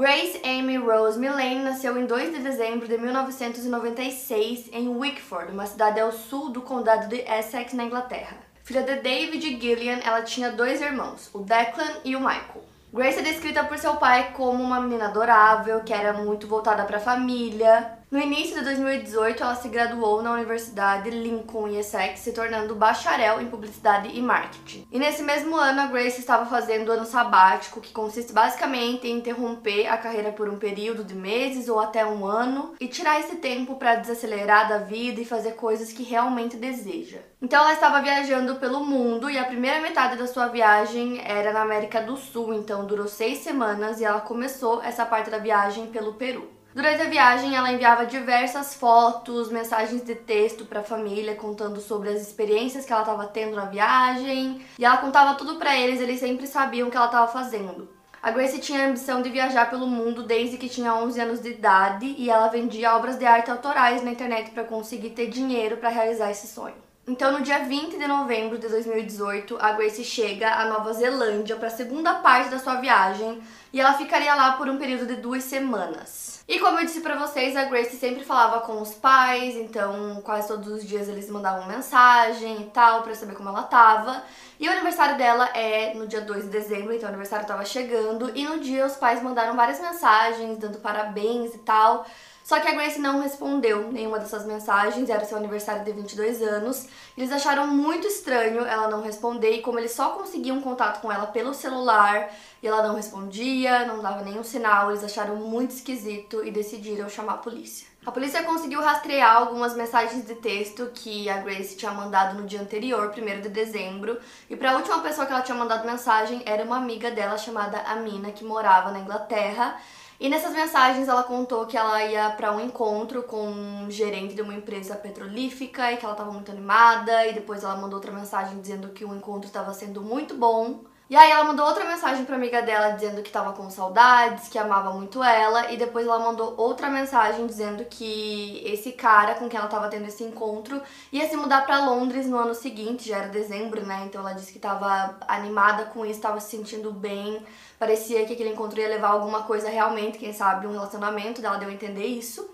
Grace Amy Rose Millane nasceu em 2 de dezembro de 1996 em Wickford, uma cidade ao sul do condado de Essex, na Inglaterra. Filha de David Gillian, ela tinha dois irmãos, o Declan e o Michael. Grace é descrita por seu pai como uma menina adorável, que era muito voltada para a família, no início de 2018, ela se graduou na Universidade Lincoln Essex, se tornando bacharel em publicidade e marketing. E nesse mesmo ano, a Grace estava fazendo o ano sabático, que consiste basicamente em interromper a carreira por um período de meses ou até um ano e tirar esse tempo para desacelerar da vida e fazer coisas que realmente deseja. Então ela estava viajando pelo mundo e a primeira metade da sua viagem era na América do Sul, então durou seis semanas e ela começou essa parte da viagem pelo Peru. Durante a viagem, ela enviava diversas fotos, mensagens de texto para a família, contando sobre as experiências que ela estava tendo na viagem. E ela contava tudo para eles, eles sempre sabiam o que ela estava fazendo. A Grace tinha a ambição de viajar pelo mundo desde que tinha 11 anos de idade e ela vendia obras de arte autorais na internet para conseguir ter dinheiro para realizar esse sonho. Então, no dia 20 de novembro de 2018, a Grace chega à Nova Zelândia para a segunda parte da sua viagem e ela ficaria lá por um período de duas semanas. E como eu disse para vocês, a Grace sempre falava com os pais, então quase todos os dias eles mandavam mensagem e tal para saber como ela tava. E o aniversário dela é no dia 2 de dezembro, então o aniversário tava chegando, e no dia os pais mandaram várias mensagens dando parabéns e tal. Só que a Grace não respondeu nenhuma dessas mensagens, era seu aniversário de 22 anos. Eles acharam muito estranho ela não responder e como eles só conseguiam contato com ela pelo celular e ela não respondia, não dava nenhum sinal, eles acharam muito esquisito e decidiram chamar a polícia. A polícia conseguiu rastrear algumas mensagens de texto que a Grace tinha mandado no dia anterior, 1 de dezembro, e para a última pessoa que ela tinha mandado mensagem era uma amiga dela chamada Amina, que morava na Inglaterra. E nessas mensagens ela contou que ela ia para um encontro com um gerente de uma empresa petrolífica e que ela estava muito animada. E depois ela mandou outra mensagem dizendo que o encontro estava sendo muito bom. E aí ela mandou outra mensagem pra amiga dela dizendo que tava com saudades, que amava muito ela, e depois ela mandou outra mensagem dizendo que esse cara com quem ela tava tendo esse encontro ia se mudar para Londres no ano seguinte, já era dezembro, né? Então ela disse que tava animada com isso, tava se sentindo bem, parecia que aquele encontro ia levar alguma coisa realmente, quem sabe um relacionamento, dela deu a entender isso.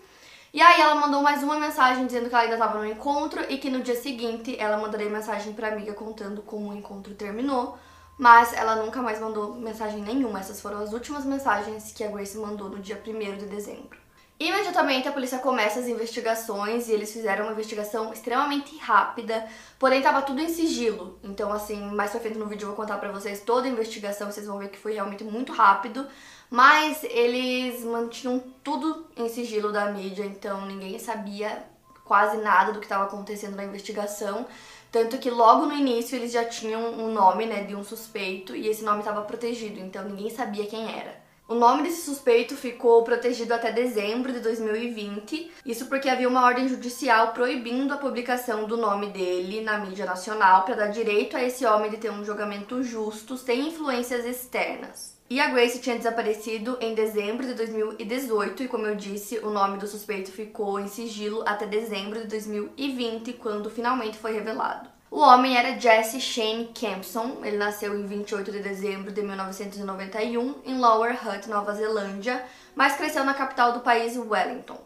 E aí ela mandou mais uma mensagem dizendo que ela ainda estava no encontro e que no dia seguinte ela mandaria mensagem pra amiga contando como o encontro terminou mas ela nunca mais mandou mensagem nenhuma. Essas foram as últimas mensagens que a Grace mandou no dia 1 de dezembro. Imediatamente a polícia começa as investigações e eles fizeram uma investigação extremamente rápida, porém tava tudo em sigilo. Então, assim, mais pra frente no vídeo eu vou contar pra vocês toda a investigação, vocês vão ver que foi realmente muito rápido. Mas eles mantinham tudo em sigilo da mídia, então ninguém sabia quase nada do que estava acontecendo na investigação. Tanto que logo no início eles já tinham um nome, né, de um suspeito e esse nome estava protegido, então ninguém sabia quem era. O nome desse suspeito ficou protegido até dezembro de 2020, isso porque havia uma ordem judicial proibindo a publicação do nome dele na mídia nacional para dar direito a esse homem de ter um julgamento justo sem influências externas. E a Grace tinha desaparecido em dezembro de 2018 e, como eu disse, o nome do suspeito ficou em sigilo até dezembro de 2020, quando finalmente foi revelado. O homem era Jesse Shane Campson. Ele nasceu em 28 de dezembro de 1991 em Lower Hutt, Nova Zelândia, mas cresceu na capital do país, Wellington.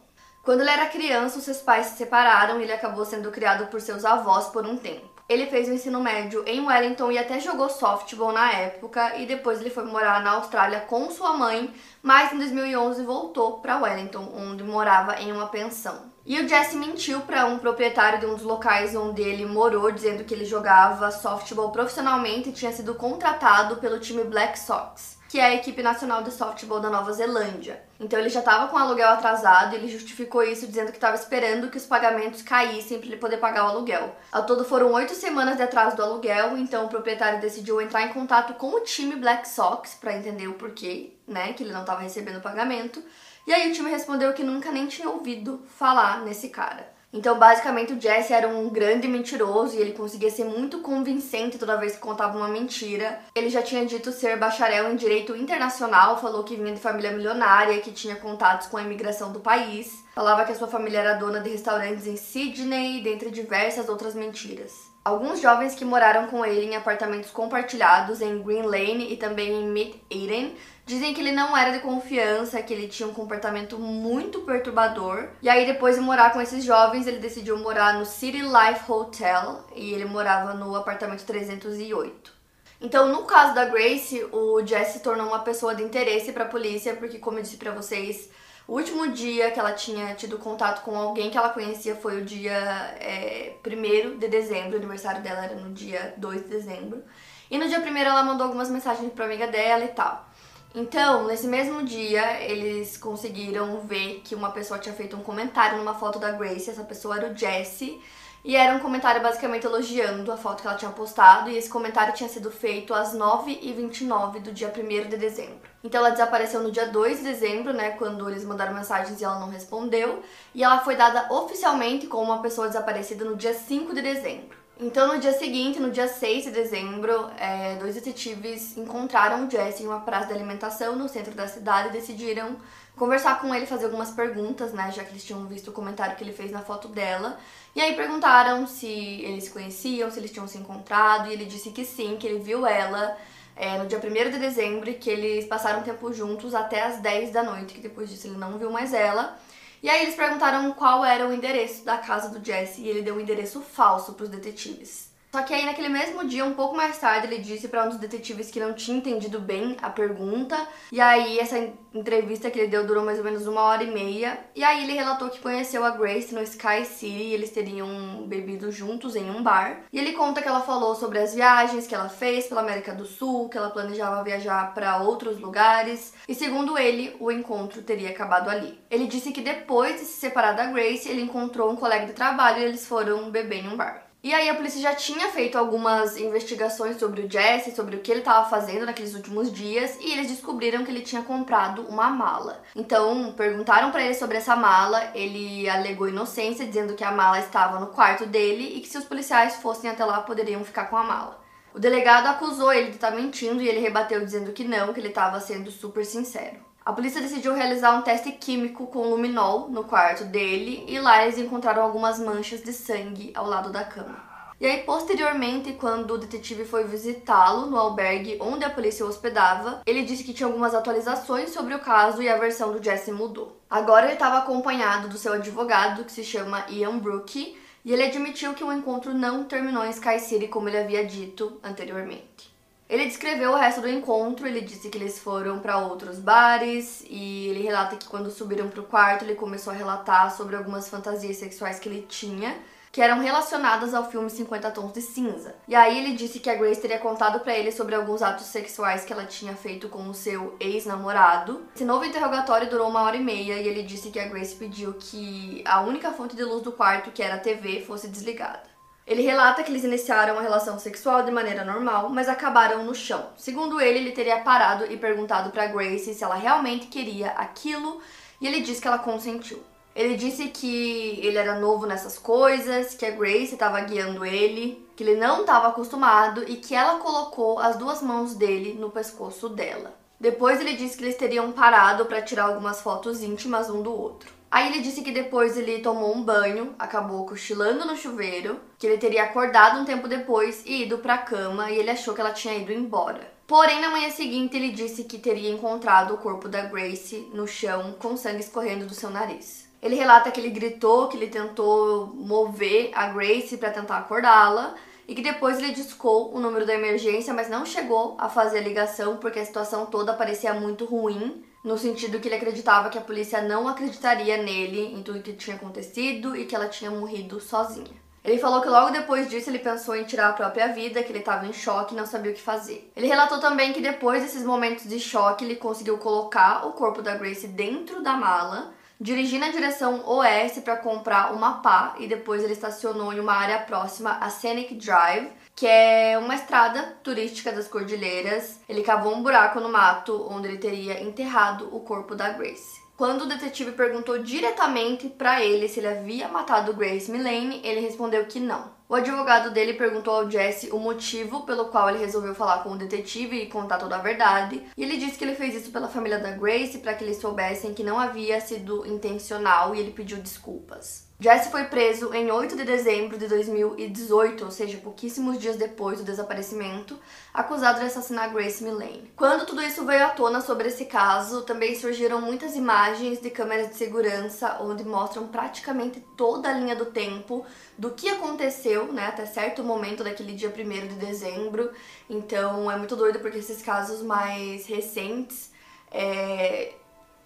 Quando ele era criança, seus pais se separaram e ele acabou sendo criado por seus avós por um tempo. Ele fez o ensino médio em Wellington e até jogou softball na época e depois ele foi morar na Austrália com sua mãe, mas em 2011 voltou para Wellington, onde morava em uma pensão. E o Jesse mentiu para um proprietário de um dos locais onde ele morou, dizendo que ele jogava softball profissionalmente e tinha sido contratado pelo time Black Sox que é a equipe nacional de softball da Nova Zelândia. Então ele já estava com o aluguel atrasado e ele justificou isso dizendo que estava esperando que os pagamentos caíssem para ele poder pagar o aluguel. Ao todo foram oito semanas de atraso do aluguel, então o proprietário decidiu entrar em contato com o time Black Sox para entender o porquê, né, que ele não estava recebendo o pagamento. E aí o time respondeu que nunca nem tinha ouvido falar nesse cara. Então, basicamente, o Jesse era um grande mentiroso e ele conseguia ser muito convincente toda vez que contava uma mentira. Ele já tinha dito ser bacharel em direito internacional, falou que vinha de família milionária, que tinha contatos com a imigração do país, falava que a sua família era dona de restaurantes em Sydney, dentre diversas outras mentiras. Alguns jovens que moraram com ele em apartamentos compartilhados em Green Lane e também em Mid Eden Dizem que ele não era de confiança, que ele tinha um comportamento muito perturbador. E aí, depois de morar com esses jovens, ele decidiu morar no City Life Hotel e ele morava no apartamento 308. Então, no caso da Grace, o Jesse se tornou uma pessoa de interesse para a polícia, porque, como eu disse para vocês, o último dia que ela tinha tido contato com alguém que ela conhecia foi o dia é, 1 de dezembro, o aniversário dela era no dia 2 de dezembro. E no dia 1 ela mandou algumas mensagens pra amiga dela e tal. Então, nesse mesmo dia, eles conseguiram ver que uma pessoa tinha feito um comentário numa foto da Grace, essa pessoa era o Jesse, e era um comentário basicamente elogiando a foto que ela tinha postado, e esse comentário tinha sido feito às 9h29 do dia 1 de dezembro. Então ela desapareceu no dia 2 de dezembro, né, quando eles mandaram mensagens e ela não respondeu, e ela foi dada oficialmente como uma pessoa desaparecida no dia 5 de dezembro. Então, no dia seguinte, no dia 6 de dezembro, é, dois detetives encontraram o Jesse em uma praça de alimentação no centro da cidade e decidiram conversar com ele, fazer algumas perguntas, né? Já que eles tinham visto o comentário que ele fez na foto dela. E aí perguntaram se eles se conheciam, se eles tinham se encontrado, e ele disse que sim, que ele viu ela é, no dia 1 de dezembro e que eles passaram tempo juntos até as 10 da noite, que depois disso ele não viu mais ela. E aí eles perguntaram qual era o endereço da casa do Jesse e ele deu um endereço falso para os detetives. Só que aí naquele mesmo dia, um pouco mais tarde, ele disse para um dos detetives que não tinha entendido bem a pergunta. E aí essa entrevista que ele deu durou mais ou menos uma hora e meia. E aí ele relatou que conheceu a Grace no Sky City e eles teriam bebido juntos em um bar. E ele conta que ela falou sobre as viagens que ela fez pela América do Sul, que ela planejava viajar para outros lugares. E segundo ele, o encontro teria acabado ali. Ele disse que depois de se separar da Grace, ele encontrou um colega de trabalho e eles foram beber em um bar. E aí a polícia já tinha feito algumas investigações sobre o Jesse, sobre o que ele estava fazendo naqueles últimos dias, e eles descobriram que ele tinha comprado uma mala. Então, perguntaram para ele sobre essa mala, ele alegou inocência, dizendo que a mala estava no quarto dele e que se os policiais fossem até lá poderiam ficar com a mala. O delegado acusou ele de estar tá mentindo e ele rebateu dizendo que não, que ele estava sendo super sincero. A polícia decidiu realizar um teste químico com luminol no quarto dele e lá eles encontraram algumas manchas de sangue ao lado da cama. E aí, posteriormente, quando o detetive foi visitá-lo no albergue onde a polícia o hospedava, ele disse que tinha algumas atualizações sobre o caso e a versão do Jesse mudou. Agora ele estava acompanhado do seu advogado, que se chama Ian Brooke, e ele admitiu que o encontro não terminou em Sky City como ele havia dito anteriormente. Ele descreveu o resto do encontro, ele disse que eles foram para outros bares e ele relata que quando subiram para o quarto ele começou a relatar sobre algumas fantasias sexuais que ele tinha, que eram relacionadas ao filme 50 Tons de Cinza. E aí ele disse que a Grace teria contado para ele sobre alguns atos sexuais que ela tinha feito com o seu ex-namorado. Esse novo interrogatório durou uma hora e meia e ele disse que a Grace pediu que a única fonte de luz do quarto, que era a TV, fosse desligada. Ele relata que eles iniciaram a relação sexual de maneira normal, mas acabaram no chão. Segundo ele, ele teria parado e perguntado para Grace se ela realmente queria aquilo, e ele disse que ela consentiu. Ele disse que ele era novo nessas coisas, que a Grace estava guiando ele, que ele não estava acostumado e que ela colocou as duas mãos dele no pescoço dela. Depois ele disse que eles teriam parado para tirar algumas fotos íntimas um do outro. Aí ele disse que depois ele tomou um banho, acabou cochilando no chuveiro, que ele teria acordado um tempo depois e ido para a cama e ele achou que ela tinha ido embora. Porém, na manhã seguinte, ele disse que teria encontrado o corpo da Grace no chão com sangue escorrendo do seu nariz. Ele relata que ele gritou, que ele tentou mover a Grace para tentar acordá-la e que depois ele discou o número da emergência, mas não chegou a fazer a ligação porque a situação toda parecia muito ruim, no sentido que ele acreditava que a polícia não acreditaria nele em tudo que tinha acontecido e que ela tinha morrido sozinha. Ele falou que logo depois disso ele pensou em tirar a própria vida, que ele estava em choque e não sabia o que fazer. Ele relatou também que depois desses momentos de choque ele conseguiu colocar o corpo da Grace dentro da mala, dirigir na direção oeste para comprar uma pá e depois ele estacionou em uma área próxima a Scenic Drive, que é uma estrada turística das Cordilheiras. Ele cavou um buraco no mato onde ele teria enterrado o corpo da Grace. Quando o detetive perguntou diretamente para ele se ele havia matado Grace Millane, ele respondeu que não. O advogado dele perguntou ao Jesse o motivo pelo qual ele resolveu falar com o detetive e contar toda a verdade, e ele disse que ele fez isso pela família da Grace para que eles soubessem que não havia sido intencional e ele pediu desculpas. Jesse foi preso em 8 de dezembro de 2018, ou seja, pouquíssimos dias depois do desaparecimento, acusado de assassinar Grace Millane. Quando tudo isso veio à tona sobre esse caso, também surgiram muitas imagens de câmeras de segurança onde mostram praticamente toda a linha do tempo do que aconteceu, né, até certo momento daquele dia 1 de dezembro. Então é muito doido porque esses casos mais recentes é,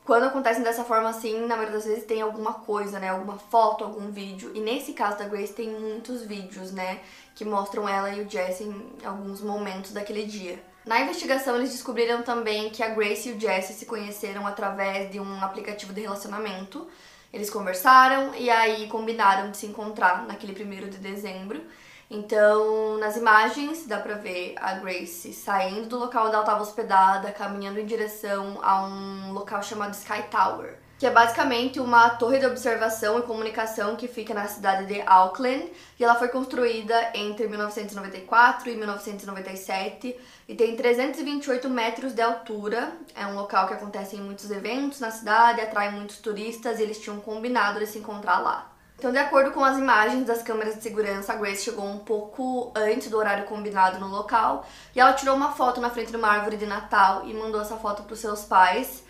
quando acontecem dessa forma assim, na maioria das vezes tem alguma coisa, né? Alguma foto, algum vídeo. E nesse caso da Grace tem muitos vídeos, né? Que mostram ela e o Jesse em alguns momentos daquele dia. Na investigação, eles descobriram também que a Grace e o Jesse se conheceram através de um aplicativo de relacionamento. Eles conversaram e aí combinaram de se encontrar naquele primeiro de dezembro. Então, nas imagens dá pra ver a Grace saindo do local onde ela estava hospedada, caminhando em direção a um local chamado Sky Tower, que é basicamente uma torre de observação e comunicação que fica na cidade de Auckland, e ela foi construída entre 1994 e 1997 e tem 328 metros de altura. É um local que acontecem muitos eventos na cidade, atrai muitos turistas e eles tinham combinado de se encontrar lá. Então, de acordo com as imagens das câmeras de segurança, a Grace chegou um pouco antes do horário combinado no local e ela tirou uma foto na frente de uma árvore de Natal e mandou essa foto para os seus pais.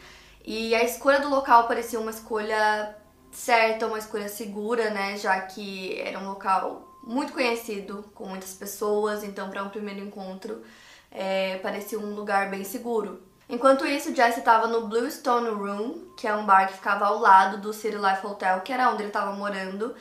E a escolha do local parecia uma escolha certa, uma escolha segura, né? Já que era um local muito conhecido, com muitas pessoas, então, para um primeiro encontro, é, parecia um lugar bem seguro. Enquanto isso, Jesse estava no Bluestone Room, que é um bar que ficava ao lado do City Life Hotel, que era onde ele estava morando.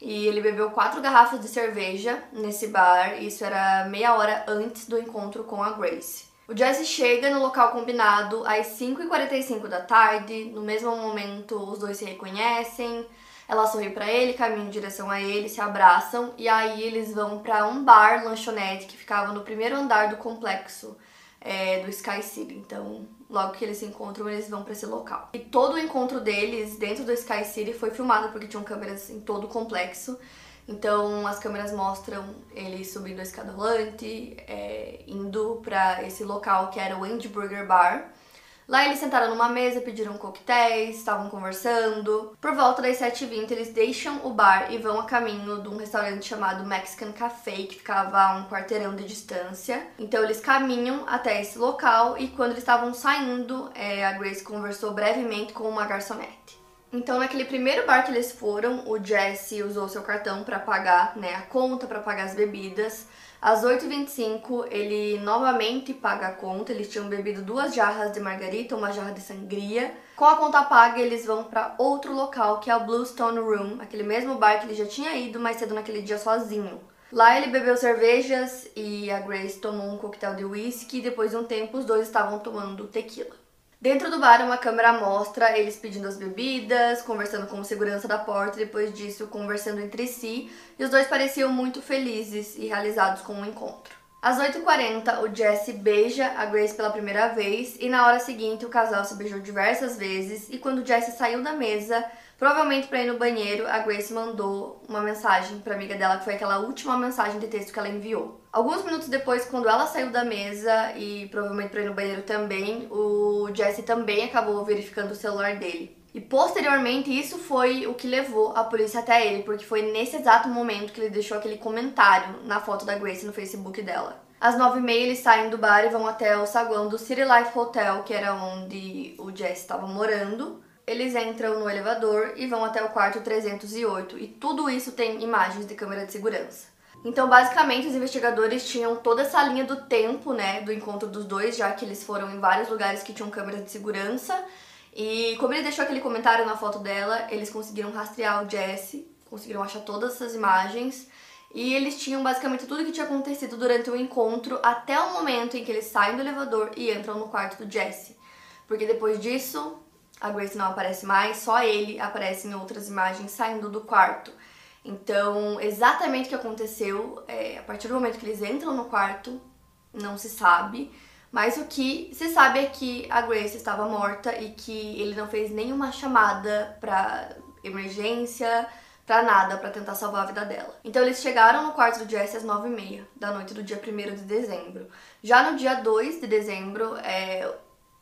E ele bebeu quatro garrafas de cerveja nesse bar, isso era meia hora antes do encontro com a Grace. O Jesse chega no local combinado às 5h45 da tarde, no mesmo momento os dois se reconhecem, ela sorri para ele, caminha em direção a ele, se abraçam e aí eles vão para um bar lanchonete que ficava no primeiro andar do complexo é, do Sky City. Então, logo que eles se encontram, eles vão para esse local. E todo o encontro deles dentro do Sky City foi filmado porque tinham câmeras em todo o complexo. Então, as câmeras mostram ele subindo a escada rolante, é, indo para esse local que era o Indie Burger Bar. Lá eles sentaram numa mesa, pediram coquetéis, estavam conversando. Por volta das 7h20, eles deixam o bar e vão a caminho de um restaurante chamado Mexican Café, que ficava a um quarteirão de distância. Então eles caminham até esse local e quando eles estavam saindo, é, a Grace conversou brevemente com uma garçonete. Então, naquele primeiro bar que eles foram, o Jesse usou seu cartão para pagar né, a conta, para pagar as bebidas. Às 8h25, ele novamente paga a conta. Eles tinham bebido duas jarras de margarita, uma jarra de sangria. Com a conta paga, eles vão para outro local, que é o Bluestone Room, aquele mesmo bar que ele já tinha ido mais cedo naquele dia sozinho. Lá ele bebeu cervejas e a Grace tomou um coquetel de whisky. Depois de um tempo, os dois estavam tomando tequila. Dentro do bar, uma câmera mostra eles pedindo as bebidas, conversando com o segurança da porta, depois disso conversando entre si, e os dois pareciam muito felizes e realizados com o encontro. Às 8h40, o Jesse beija a Grace pela primeira vez, e na hora seguinte o casal se beijou diversas vezes, e quando Jesse saiu da mesa, Provavelmente para ir no banheiro, a Grace mandou uma mensagem para amiga dela, que foi aquela última mensagem de texto que ela enviou. Alguns minutos depois, quando ela saiu da mesa e provavelmente para ir no banheiro também, o Jesse também acabou verificando o celular dele. E posteriormente, isso foi o que levou a polícia até ele, porque foi nesse exato momento que ele deixou aquele comentário na foto da Grace no Facebook dela. Às nove e meia eles saem do bar e vão até o saguão do City Life Hotel, que era onde o Jesse estava morando. Eles entram no elevador e vão até o quarto 308 e tudo isso tem imagens de câmera de segurança. Então, basicamente, os investigadores tinham toda essa linha do tempo, né, do encontro dos dois, já que eles foram em vários lugares que tinham câmeras de segurança. E como ele deixou aquele comentário na foto dela, eles conseguiram rastrear o Jesse, conseguiram achar todas essas imagens. E eles tinham basicamente tudo que tinha acontecido durante o encontro até o momento em que eles saem do elevador e entram no quarto do Jesse. Porque depois disso, a Grace não aparece mais, só ele aparece em outras imagens saindo do quarto. Então, exatamente o que aconteceu, é, a partir do momento que eles entram no quarto, não se sabe. Mas o que se sabe é que a Grace estava morta e que ele não fez nenhuma chamada para emergência, para nada, para tentar salvar a vida dela. Então eles chegaram no quarto do Jesse às 9h30 da noite do dia 1 de dezembro. Já no dia 2 de dezembro, é,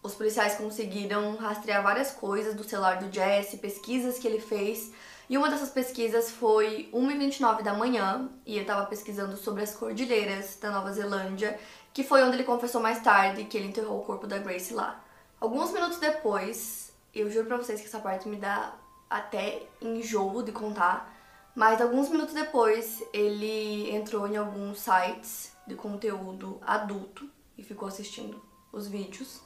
os policiais conseguiram rastrear várias coisas do celular do Jesse, pesquisas que ele fez e uma dessas pesquisas foi 1h29 da manhã, e ele estava pesquisando sobre as cordilheiras da Nova Zelândia, que foi onde ele confessou mais tarde que ele enterrou o corpo da Grace lá. Alguns minutos depois, eu juro pra vocês que essa parte me dá até enjoo de contar, mas alguns minutos depois ele entrou em alguns sites de conteúdo adulto e ficou assistindo os vídeos.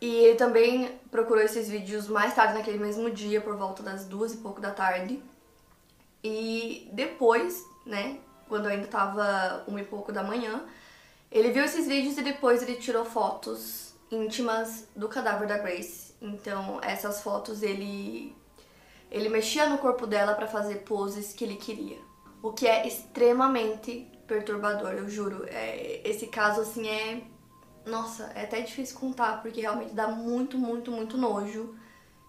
E ele também procurou esses vídeos mais tarde naquele mesmo dia, por volta das duas e pouco da tarde. E depois, né, quando ainda tava uma e pouco da manhã, ele viu esses vídeos e depois ele tirou fotos íntimas do cadáver da Grace. Então, essas fotos ele ele mexia no corpo dela para fazer poses que ele queria. O que é extremamente perturbador, eu juro. É, esse caso assim é nossa, é até difícil contar, porque realmente dá muito, muito, muito nojo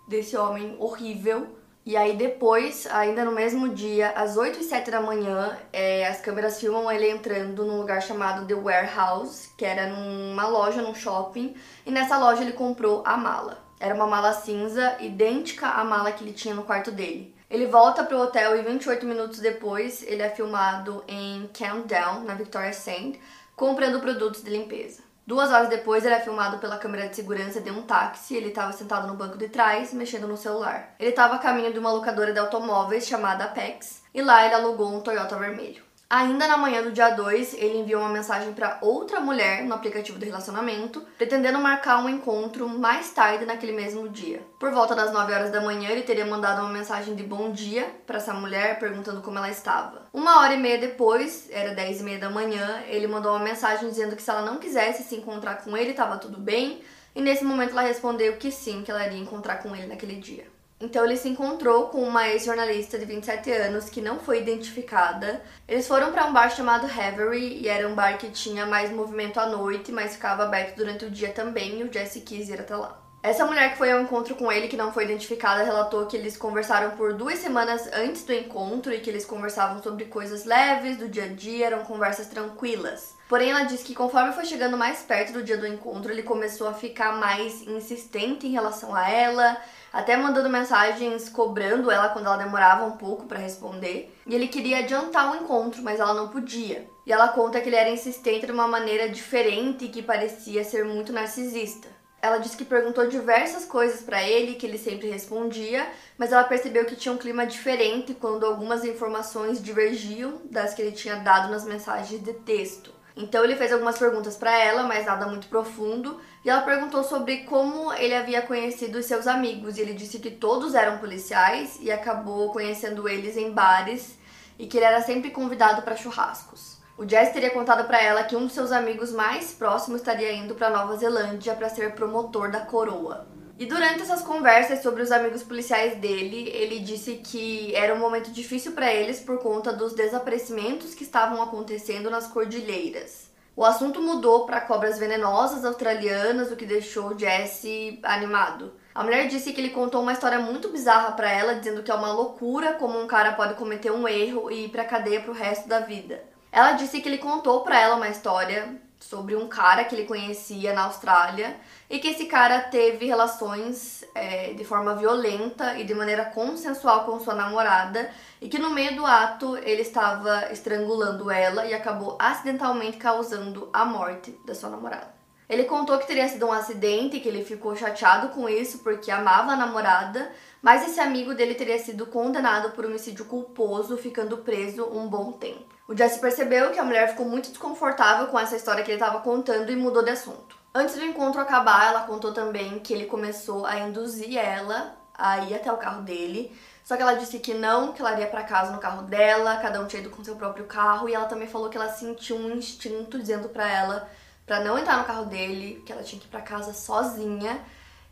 desse homem horrível. E aí depois, ainda no mesmo dia, às 8 e 7 da manhã, é, as câmeras filmam ele entrando num lugar chamado The Warehouse, que era numa loja, num shopping, e nessa loja ele comprou a mala. Era uma mala cinza, idêntica à mala que ele tinha no quarto dele. Ele volta pro hotel e 28 minutos depois ele é filmado em Countdown, na Victoria Sand, comprando produtos de limpeza. Duas horas depois, ele é filmado pela câmera de segurança de um táxi. Ele estava sentado no banco de trás, mexendo no celular. Ele estava a caminho de uma locadora de automóveis chamada Apex, e lá ele alugou um Toyota vermelho. Ainda na manhã do dia 2, ele enviou uma mensagem para outra mulher no aplicativo de relacionamento, pretendendo marcar um encontro mais tarde naquele mesmo dia. Por volta das 9 horas da manhã, ele teria mandado uma mensagem de bom dia para essa mulher, perguntando como ela estava. Uma hora e meia depois, era 10 e meia da manhã, ele mandou uma mensagem dizendo que se ela não quisesse se encontrar com ele, estava tudo bem, e nesse momento ela respondeu que sim, que ela iria encontrar com ele naquele dia. Então ele se encontrou com uma ex-jornalista de 27 anos que não foi identificada. Eles foram para um bar chamado Havery e era um bar que tinha mais movimento à noite, mas ficava aberto durante o dia também e o Jesse quis ir até lá. Essa mulher que foi ao encontro com ele, que não foi identificada, relatou que eles conversaram por duas semanas antes do encontro e que eles conversavam sobre coisas leves do dia a dia, eram conversas tranquilas. Porém, ela disse que conforme foi chegando mais perto do dia do encontro, ele começou a ficar mais insistente em relação a ela, até mandando mensagens cobrando ela quando ela demorava um pouco para responder. E ele queria adiantar o encontro, mas ela não podia. E ela conta que ele era insistente de uma maneira diferente que parecia ser muito narcisista. Ela disse que perguntou diversas coisas para ele, que ele sempre respondia, mas ela percebeu que tinha um clima diferente quando algumas informações divergiam das que ele tinha dado nas mensagens de texto. Então ele fez algumas perguntas para ela, mas nada muito profundo, e ela perguntou sobre como ele havia conhecido seus amigos, e ele disse que todos eram policiais e acabou conhecendo eles em bares e que ele era sempre convidado para churrascos. O Jess teria contado para ela que um dos seus amigos mais próximos estaria indo para Nova Zelândia para ser promotor da coroa. E durante essas conversas sobre os amigos policiais dele, ele disse que era um momento difícil para eles por conta dos desaparecimentos que estavam acontecendo nas cordilheiras. O assunto mudou para cobras venenosas australianas, o que deixou Jesse animado. A mulher disse que ele contou uma história muito bizarra para ela, dizendo que é uma loucura como um cara pode cometer um erro e ir para cadeia pro resto da vida. Ela disse que ele contou para ela uma história sobre um cara que ele conhecia na Austrália e que esse cara teve relações é, de forma violenta e de maneira consensual com sua namorada e que no meio do ato ele estava estrangulando ela e acabou acidentalmente causando a morte da sua namorada. Ele contou que teria sido um acidente, que ele ficou chateado com isso porque amava a namorada, mas esse amigo dele teria sido condenado por homicídio culposo, ficando preso um bom tempo. O Jesse percebeu que a mulher ficou muito desconfortável com essa história que ele estava contando e mudou de assunto. Antes do encontro acabar, ela contou também que ele começou a induzir ela a ir até o carro dele. Só que ela disse que não, que ela iria para casa no carro dela, cada um tinha ido com seu próprio carro, e ela também falou que ela sentiu um instinto dizendo para ela para não entrar no carro dele, que ela tinha que ir para casa sozinha.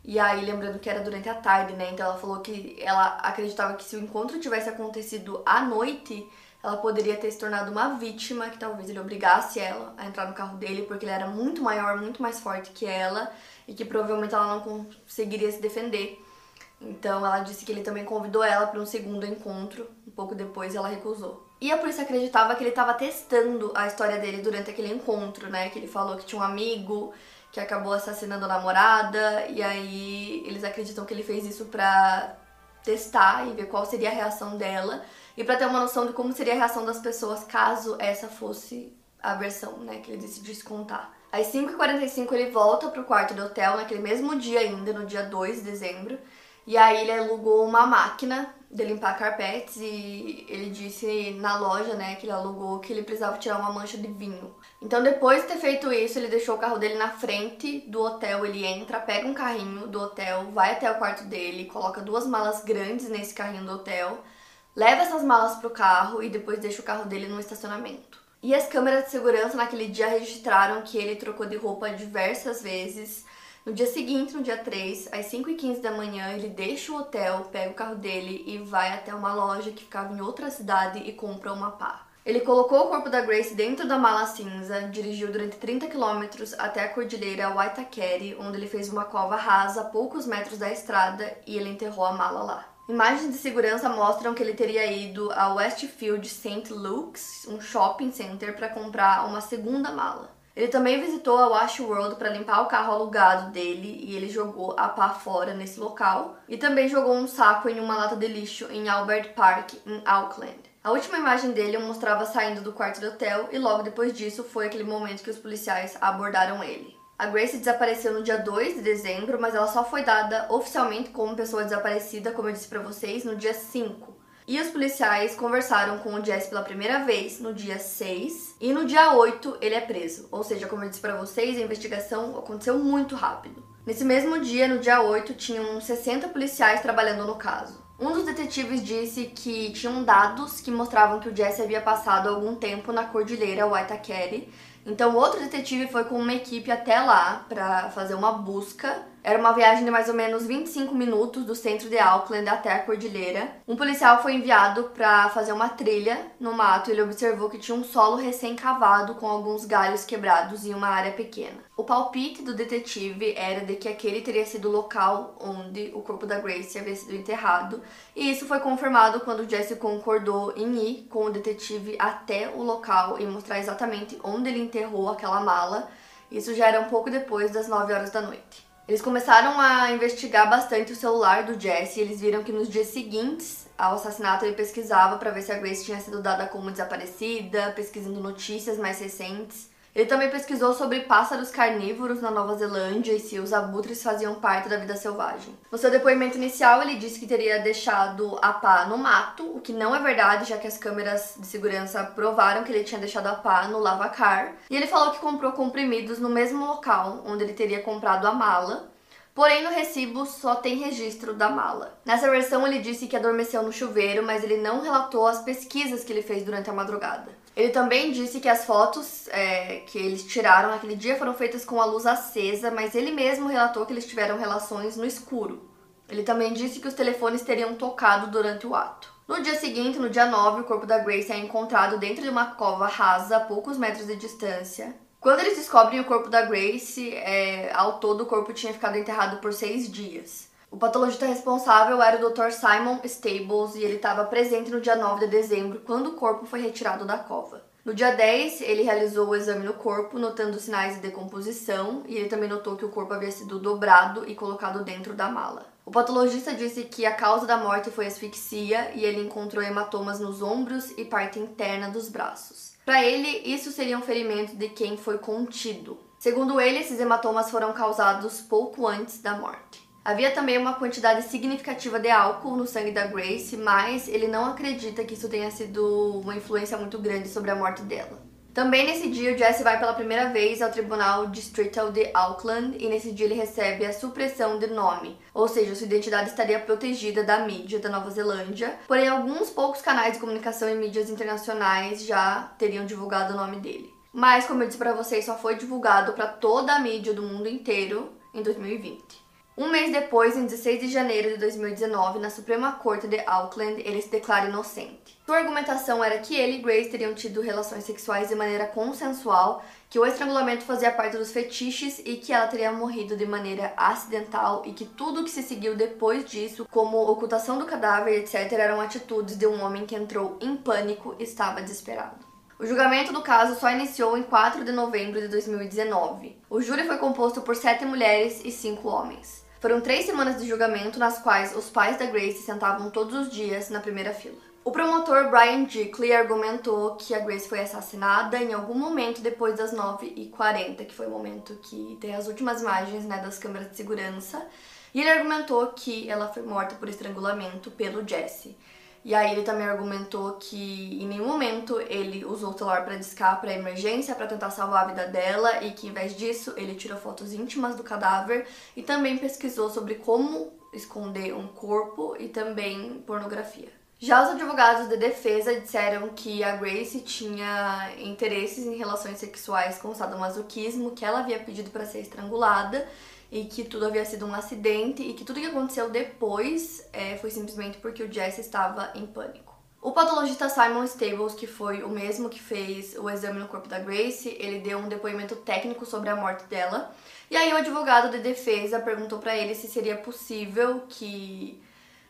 E aí, lembrando que era durante a tarde, né? Então ela falou que ela acreditava que se o encontro tivesse acontecido à noite, ela poderia ter se tornado uma vítima, que talvez ele obrigasse ela a entrar no carro dele, porque ele era muito maior, muito mais forte que ela, e que provavelmente ela não conseguiria se defender. Então ela disse que ele também convidou ela para um segundo encontro. Um pouco depois ela recusou. E a polícia acreditava que ele estava testando a história dele durante aquele encontro, né? Que ele falou que tinha um amigo que acabou assassinando a namorada e aí eles acreditam que ele fez isso para testar e ver qual seria a reação dela e para ter uma noção de como seria a reação das pessoas caso essa fosse a versão, né, que ele decidisse contar. Às 5h45 ele volta pro quarto do hotel naquele mesmo dia ainda, no dia 2 de dezembro, e aí ele alugou uma máquina de limpar carpetes e ele disse na loja, né, que ele alugou que ele precisava tirar uma mancha de vinho. Então depois de ter feito isso, ele deixou o carro dele na frente do hotel, ele entra, pega um carrinho do hotel, vai até o quarto dele, coloca duas malas grandes nesse carrinho do hotel, leva essas malas pro carro e depois deixa o carro dele no estacionamento. E as câmeras de segurança naquele dia registraram que ele trocou de roupa diversas vezes, no dia seguinte, no dia 3, às 5h15 da manhã, ele deixa o hotel, pega o carro dele e vai até uma loja que ficava em outra cidade e compra uma pá. Ele colocou o corpo da Grace dentro da mala cinza, dirigiu durante 30 quilômetros até a cordilheira Waitakere, onde ele fez uma cova rasa a poucos metros da estrada e ele enterrou a mala lá. Imagens de segurança mostram que ele teria ido a Westfield St. Luke's, um shopping center, para comprar uma segunda mala. Ele também visitou a Wash World para limpar o carro alugado dele e ele jogou a pá fora nesse local. E também jogou um saco em uma lata de lixo em Albert Park, em Auckland. A última imagem dele mostrava saindo do quarto do hotel e logo depois disso foi aquele momento que os policiais abordaram ele. A Grace desapareceu no dia 2 de dezembro, mas ela só foi dada oficialmente como pessoa desaparecida, como eu disse para vocês, no dia 5. E os policiais conversaram com o Jesse pela primeira vez no dia 6 e no dia 8 ele é preso. Ou seja, como eu disse para vocês, a investigação aconteceu muito rápido. Nesse mesmo dia, no dia 8, tinham 60 policiais trabalhando no caso. Um dos detetives disse que tinham dados que mostravam que o Jesse havia passado algum tempo na cordilheira Waitakere então, outro detetive foi com uma equipe até lá para fazer uma busca. Era uma viagem de mais ou menos 25 minutos do centro de Auckland até a cordilheira. Um policial foi enviado para fazer uma trilha no mato. Ele observou que tinha um solo recém-cavado com alguns galhos quebrados em uma área pequena. O palpite do detetive era de que aquele teria sido o local onde o corpo da Grace havia sido enterrado, e isso foi confirmado quando Jesse concordou em ir com o detetive até o local e mostrar exatamente onde ele enterrou aquela mala. Isso já era um pouco depois das 9 horas da noite. Eles começaram a investigar bastante o celular do Jesse e eles viram que nos dias seguintes ao assassinato ele pesquisava para ver se a Grace tinha sido dada como desaparecida, pesquisando notícias mais recentes. Ele também pesquisou sobre pássaros carnívoros na Nova Zelândia e se os abutres faziam parte da vida selvagem. No seu depoimento inicial, ele disse que teria deixado a pá no mato, o que não é verdade, já que as câmeras de segurança provaram que ele tinha deixado a pá no lavacar. E ele falou que comprou comprimidos no mesmo local onde ele teria comprado a mala, Porém, no recibo só tem registro da mala. Nessa versão, ele disse que adormeceu no chuveiro, mas ele não relatou as pesquisas que ele fez durante a madrugada. Ele também disse que as fotos é, que eles tiraram naquele dia foram feitas com a luz acesa, mas ele mesmo relatou que eles tiveram relações no escuro. Ele também disse que os telefones teriam tocado durante o ato. No dia seguinte, no dia 9, o corpo da Grace é encontrado dentro de uma cova rasa a poucos metros de distância. Quando eles descobrem o corpo da Grace, é, ao todo o corpo tinha ficado enterrado por seis dias. O patologista responsável era o Dr. Simon Stables e ele estava presente no dia 9 de dezembro, quando o corpo foi retirado da cova. No dia 10, ele realizou o exame no corpo, notando sinais de decomposição, e ele também notou que o corpo havia sido dobrado e colocado dentro da mala. O patologista disse que a causa da morte foi asfixia e ele encontrou hematomas nos ombros e parte interna dos braços. Para ele, isso seria um ferimento de quem foi contido. Segundo ele, esses hematomas foram causados pouco antes da morte. Havia também uma quantidade significativa de álcool no sangue da Grace, mas ele não acredita que isso tenha sido uma influência muito grande sobre a morte dela. Também nesse dia, o Jesse vai pela primeira vez ao Tribunal Distrital de Auckland e nesse dia ele recebe a supressão de nome, ou seja, sua identidade estaria protegida da mídia da Nova Zelândia, porém alguns poucos canais de comunicação e mídias internacionais já teriam divulgado o nome dele. Mas, como eu disse para vocês, só foi divulgado para toda a mídia do mundo inteiro em 2020. Um mês depois, em 16 de janeiro de 2019, na Suprema Corte de Auckland, ele se declara inocente. Sua argumentação era que ele e Grace teriam tido relações sexuais de maneira consensual, que o estrangulamento fazia parte dos fetiches e que ela teria morrido de maneira acidental e que tudo que se seguiu depois disso, como ocultação do cadáver, etc., eram atitudes de um homem que entrou em pânico e estava desesperado. O julgamento do caso só iniciou em 4 de novembro de 2019. O júri foi composto por sete mulheres e cinco homens. Foram três semanas de julgamento nas quais os pais da Grace sentavam todos os dias na primeira fila. O promotor Brian Dickley argumentou que a Grace foi assassinada em algum momento depois das 9h40, que foi o momento que tem as últimas imagens né, das câmeras de segurança. E ele argumentou que ela foi morta por estrangulamento pelo Jesse. E aí ele também argumentou que em nenhum momento ele usou o celular para discar para emergência para tentar salvar a vida dela e que em vez disso ele tirou fotos íntimas do cadáver e também pesquisou sobre como esconder um corpo e também pornografia. Já os advogados de defesa disseram que a Grace tinha interesses em relações sexuais com sadomasoquismo, que ela havia pedido para ser estrangulada e que tudo havia sido um acidente e que tudo que aconteceu depois é, foi simplesmente porque o Jesse estava em pânico. O patologista Simon Stables, que foi o mesmo que fez o exame no corpo da Grace, ele deu um depoimento técnico sobre a morte dela. E aí o advogado de defesa perguntou para ele se seria possível que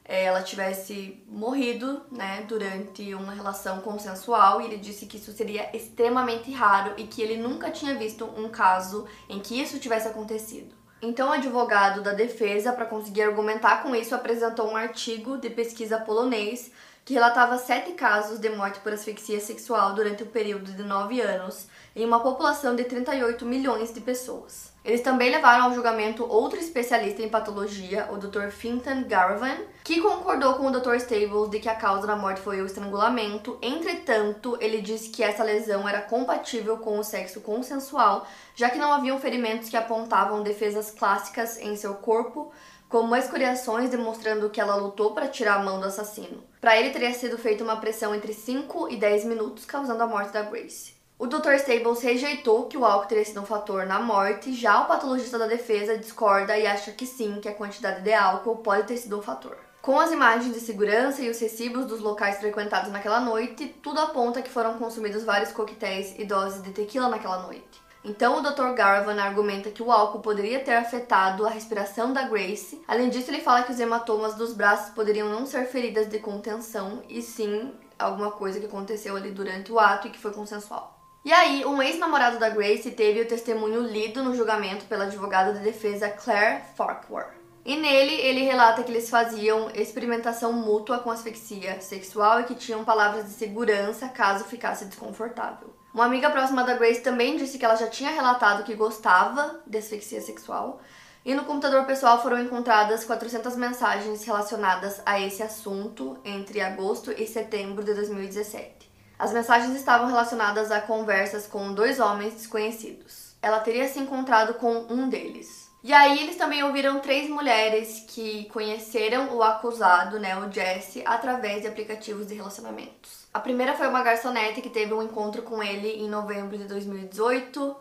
é, ela tivesse morrido, né, durante uma relação consensual, e ele disse que isso seria extremamente raro e que ele nunca tinha visto um caso em que isso tivesse acontecido. Então, o advogado da defesa, para conseguir argumentar com isso, apresentou um artigo de pesquisa polonês que relatava sete casos de morte por asfixia sexual durante o período de nove anos em uma população de 38 milhões de pessoas. Eles também levaram ao julgamento outro especialista em patologia, o Dr. Fintan Garavan, que concordou com o Dr. Stables de que a causa da morte foi o estrangulamento. Entretanto, ele disse que essa lesão era compatível com o sexo consensual, já que não haviam ferimentos que apontavam defesas clássicas em seu corpo, como escoriações demonstrando que ela lutou para tirar a mão do assassino. Para ele teria sido feita uma pressão entre 5 e 10 minutos, causando a morte da Grace. O Dr. Stables rejeitou que o álcool teria sido um fator na morte, já o patologista da defesa discorda e acha que sim, que a quantidade de álcool pode ter sido um fator. Com as imagens de segurança e os recibos dos locais frequentados naquela noite, tudo aponta que foram consumidos vários coquetéis e doses de tequila naquela noite. Então, o Dr. Garavan argumenta que o álcool poderia ter afetado a respiração da Grace. Além disso, ele fala que os hematomas dos braços poderiam não ser feridas de contenção, e sim alguma coisa que aconteceu ali durante o ato e que foi consensual. E aí, um ex-namorado da Grace teve o testemunho lido no julgamento pela advogada de defesa Claire Farquhar. E nele, ele relata que eles faziam experimentação mútua com asfixia sexual e que tinham palavras de segurança caso ficasse desconfortável. Uma amiga próxima da Grace também disse que ela já tinha relatado que gostava de asfixia sexual. E no computador pessoal foram encontradas 400 mensagens relacionadas a esse assunto entre agosto e setembro de 2017. As mensagens estavam relacionadas a conversas com dois homens desconhecidos. Ela teria se encontrado com um deles. E aí eles também ouviram três mulheres que conheceram o acusado, né, o Jesse, através de aplicativos de relacionamentos. A primeira foi uma garçonete que teve um encontro com ele em novembro de 2018.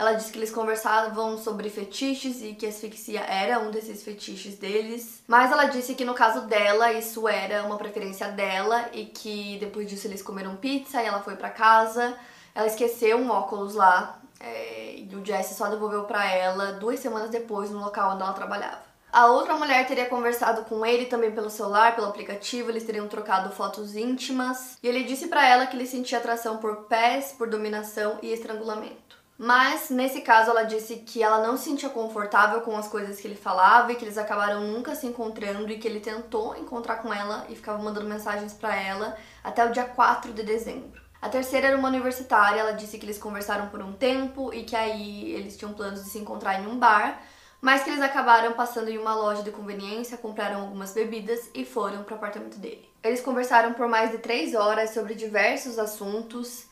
Ela disse que eles conversavam sobre fetiches e que asfixia era um desses fetiches deles. Mas ela disse que no caso dela, isso era uma preferência dela e que depois disso eles comeram pizza e ela foi para casa. Ela esqueceu um óculos lá é, e o Jesse só devolveu para ela duas semanas depois no local onde ela trabalhava. A outra mulher teria conversado com ele também pelo celular, pelo aplicativo, eles teriam trocado fotos íntimas, e ele disse para ela que ele sentia atração por pés, por dominação e estrangulamento. Mas nesse caso ela disse que ela não se sentia confortável com as coisas que ele falava e que eles acabaram nunca se encontrando e que ele tentou encontrar com ela e ficava mandando mensagens para ela até o dia 4 de dezembro. A terceira era uma universitária, ela disse que eles conversaram por um tempo e que aí eles tinham planos de se encontrar em um bar, mas que eles acabaram passando em uma loja de conveniência, compraram algumas bebidas e foram para o apartamento dele. Eles conversaram por mais de três horas sobre diversos assuntos.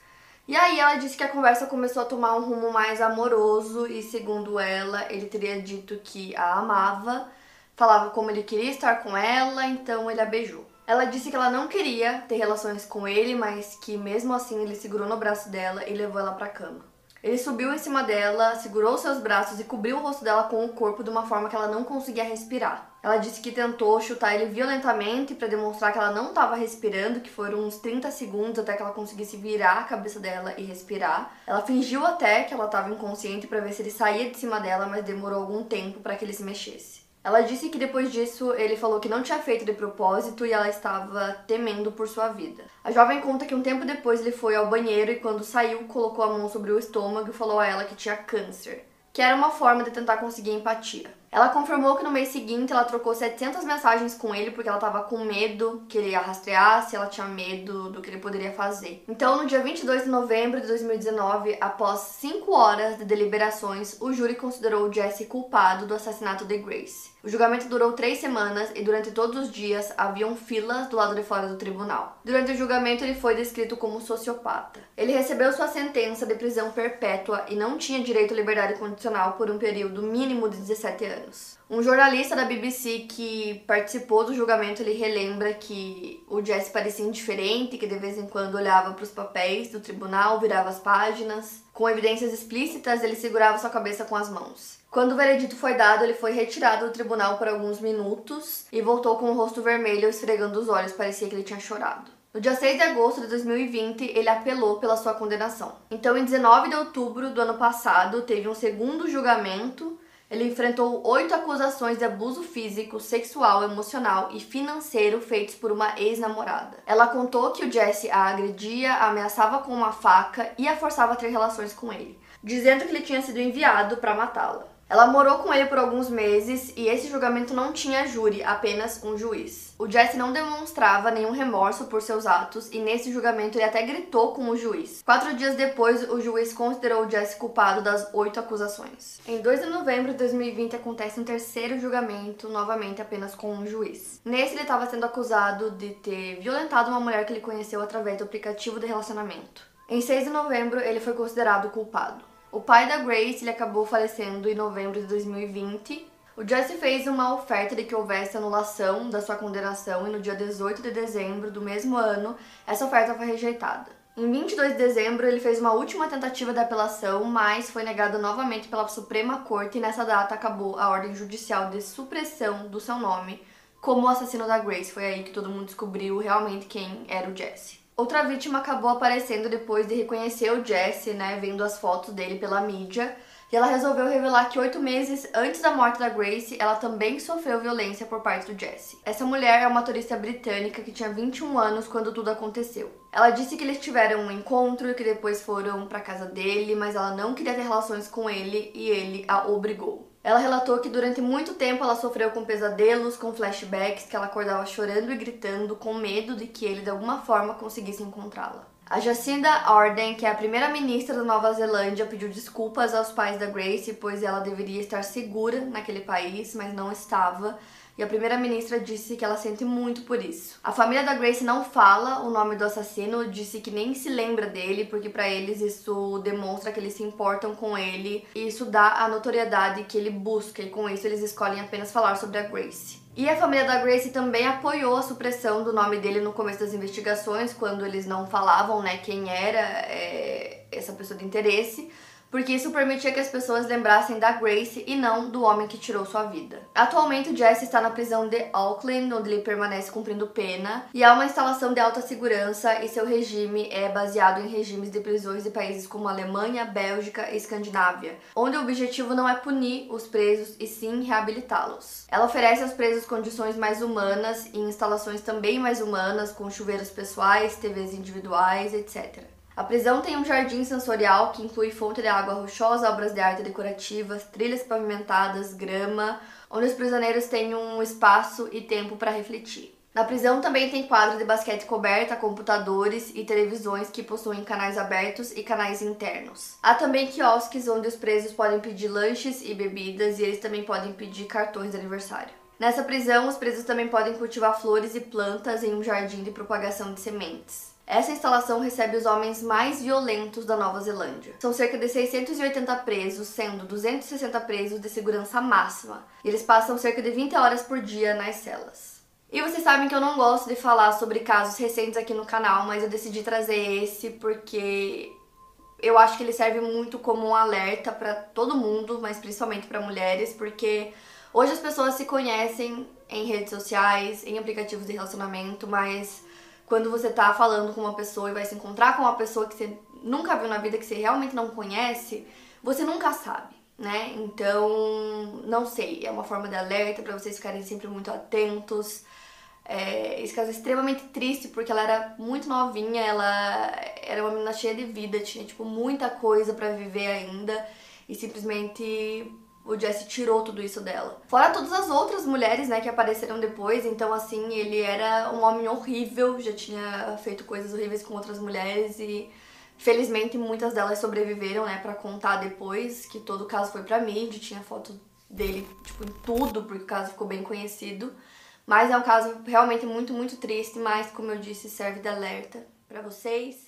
E aí ela disse que a conversa começou a tomar um rumo mais amoroso e segundo ela, ele teria dito que a amava, falava como ele queria estar com ela, então ele a beijou. Ela disse que ela não queria ter relações com ele, mas que mesmo assim ele segurou no braço dela e levou ela para cama. Ele subiu em cima dela, segurou seus braços e cobriu o rosto dela com o corpo de uma forma que ela não conseguia respirar. Ela disse que tentou chutar ele violentamente para demonstrar que ela não estava respirando, que foram uns 30 segundos até que ela conseguisse virar a cabeça dela e respirar. Ela fingiu até que ela estava inconsciente para ver se ele saía de cima dela, mas demorou algum tempo para que ele se mexesse. Ela disse que depois disso ele falou que não tinha feito de propósito e ela estava temendo por sua vida. A jovem conta que um tempo depois ele foi ao banheiro e quando saiu colocou a mão sobre o estômago e falou a ela que tinha câncer, que era uma forma de tentar conseguir empatia. Ela confirmou que no mês seguinte ela trocou 700 mensagens com ele porque ela estava com medo que ele a rastreasse, ela tinha medo do que ele poderia fazer. Então, no dia 22 de novembro de 2019, após 5 horas de deliberações, o júri considerou Jesse culpado do assassinato de Grace. O julgamento durou três semanas e durante todos os dias haviam filas do lado de fora do tribunal. Durante o julgamento, ele foi descrito como sociopata. Ele recebeu sua sentença de prisão perpétua e não tinha direito à liberdade condicional por um período mínimo de 17 anos. Um jornalista da BBC que participou do julgamento, ele relembra que o Jesse parecia indiferente, que de vez em quando olhava para os papéis do tribunal, virava as páginas. Com evidências explícitas, ele segurava sua cabeça com as mãos. Quando o veredito foi dado, ele foi retirado do tribunal por alguns minutos e voltou com o rosto vermelho, esfregando os olhos, parecia que ele tinha chorado. No dia 6 de agosto de 2020, ele apelou pela sua condenação. Então, em 19 de outubro do ano passado, teve um segundo julgamento. Ele enfrentou oito acusações de abuso físico, sexual, emocional e financeiro feitos por uma ex-namorada. Ela contou que o Jesse a agredia, a ameaçava com uma faca e a forçava a ter relações com ele, dizendo que ele tinha sido enviado para matá-la. Ela morou com ele por alguns meses e esse julgamento não tinha júri, apenas um juiz. O Jesse não demonstrava nenhum remorso por seus atos e nesse julgamento ele até gritou com o juiz. Quatro dias depois, o juiz considerou o Jesse culpado das oito acusações. Em 2 de novembro de 2020 acontece um terceiro julgamento, novamente apenas com um juiz. Nesse ele estava sendo acusado de ter violentado uma mulher que ele conheceu através do aplicativo de relacionamento. Em 6 de novembro, ele foi considerado culpado. O pai da Grace ele acabou falecendo em novembro de 2020. O Jesse fez uma oferta de que houvesse anulação da sua condenação e no dia 18 de dezembro do mesmo ano, essa oferta foi rejeitada. Em 22 de dezembro, ele fez uma última tentativa de apelação, mas foi negada novamente pela Suprema Corte e nessa data acabou a ordem judicial de supressão do seu nome como o assassino da Grace. Foi aí que todo mundo descobriu realmente quem era o Jesse. Outra vítima acabou aparecendo depois de reconhecer o Jesse, né, vendo as fotos dele pela mídia. E ela resolveu revelar que oito meses antes da morte da Grace, ela também sofreu violência por parte do Jesse. Essa mulher é uma turista britânica que tinha 21 anos quando tudo aconteceu. Ela disse que eles tiveram um encontro e que depois foram para casa dele, mas ela não queria ter relações com ele e ele a obrigou. Ela relatou que durante muito tempo ela sofreu com pesadelos, com flashbacks, que ela acordava chorando e gritando, com medo de que ele de alguma forma conseguisse encontrá-la. A Jacinda Ardern, que é a primeira-ministra da Nova Zelândia, pediu desculpas aos pais da Grace, pois ela deveria estar segura naquele país, mas não estava e a primeira-ministra disse que ela sente muito por isso. A família da Grace não fala o nome do assassino, disse que nem se lembra dele, porque para eles isso demonstra que eles se importam com ele e isso dá a notoriedade que ele busca, e com isso eles escolhem apenas falar sobre a Grace. E a família da Grace também apoiou a supressão do nome dele no começo das investigações, quando eles não falavam né, quem era é, essa pessoa de interesse porque isso permitia que as pessoas lembrassem da Grace e não do homem que tirou sua vida. Atualmente, Jesse está na prisão de Auckland, onde ele permanece cumprindo pena, e há uma instalação de alta segurança e seu regime é baseado em regimes de prisões de países como Alemanha, Bélgica e Escandinávia, onde o objetivo não é punir os presos e sim reabilitá-los. Ela oferece aos presos condições mais humanas e instalações também mais humanas, com chuveiros pessoais, TVs individuais, etc. A prisão tem um jardim sensorial que inclui fonte de água rochosa, obras de arte decorativas, trilhas pavimentadas, grama, onde os prisioneiros têm um espaço e tempo para refletir. Na prisão também tem quadra de basquete coberta, computadores e televisões que possuem canais abertos e canais internos. Há também quiosques onde os presos podem pedir lanches e bebidas e eles também podem pedir cartões de aniversário. Nessa prisão, os presos também podem cultivar flores e plantas em um jardim de propagação de sementes. Essa instalação recebe os homens mais violentos da Nova Zelândia. São cerca de 680 presos, sendo 260 presos de segurança máxima. E eles passam cerca de 20 horas por dia nas celas. E vocês sabem que eu não gosto de falar sobre casos recentes aqui no canal, mas eu decidi trazer esse porque eu acho que ele serve muito como um alerta para todo mundo, mas principalmente para mulheres, porque hoje as pessoas se conhecem em redes sociais, em aplicativos de relacionamento, mas quando você tá falando com uma pessoa e vai se encontrar com uma pessoa que você nunca viu na vida, que você realmente não conhece, você nunca sabe, né? Então, não sei, é uma forma de alerta para vocês ficarem sempre muito atentos. É, esse caso é extremamente triste porque ela era muito novinha, ela era uma menina cheia de vida, tinha tipo muita coisa para viver ainda e simplesmente o Jesse tirou tudo isso dela. Fora todas as outras mulheres, né, que apareceram depois, então assim, ele era um homem horrível, já tinha feito coisas horríveis com outras mulheres e felizmente muitas delas sobreviveram, né, para contar depois que todo o caso foi para mídia, tinha foto dele tipo em tudo, porque o caso ficou bem conhecido. Mas é um caso realmente muito, muito triste, mas como eu disse, serve de alerta para vocês.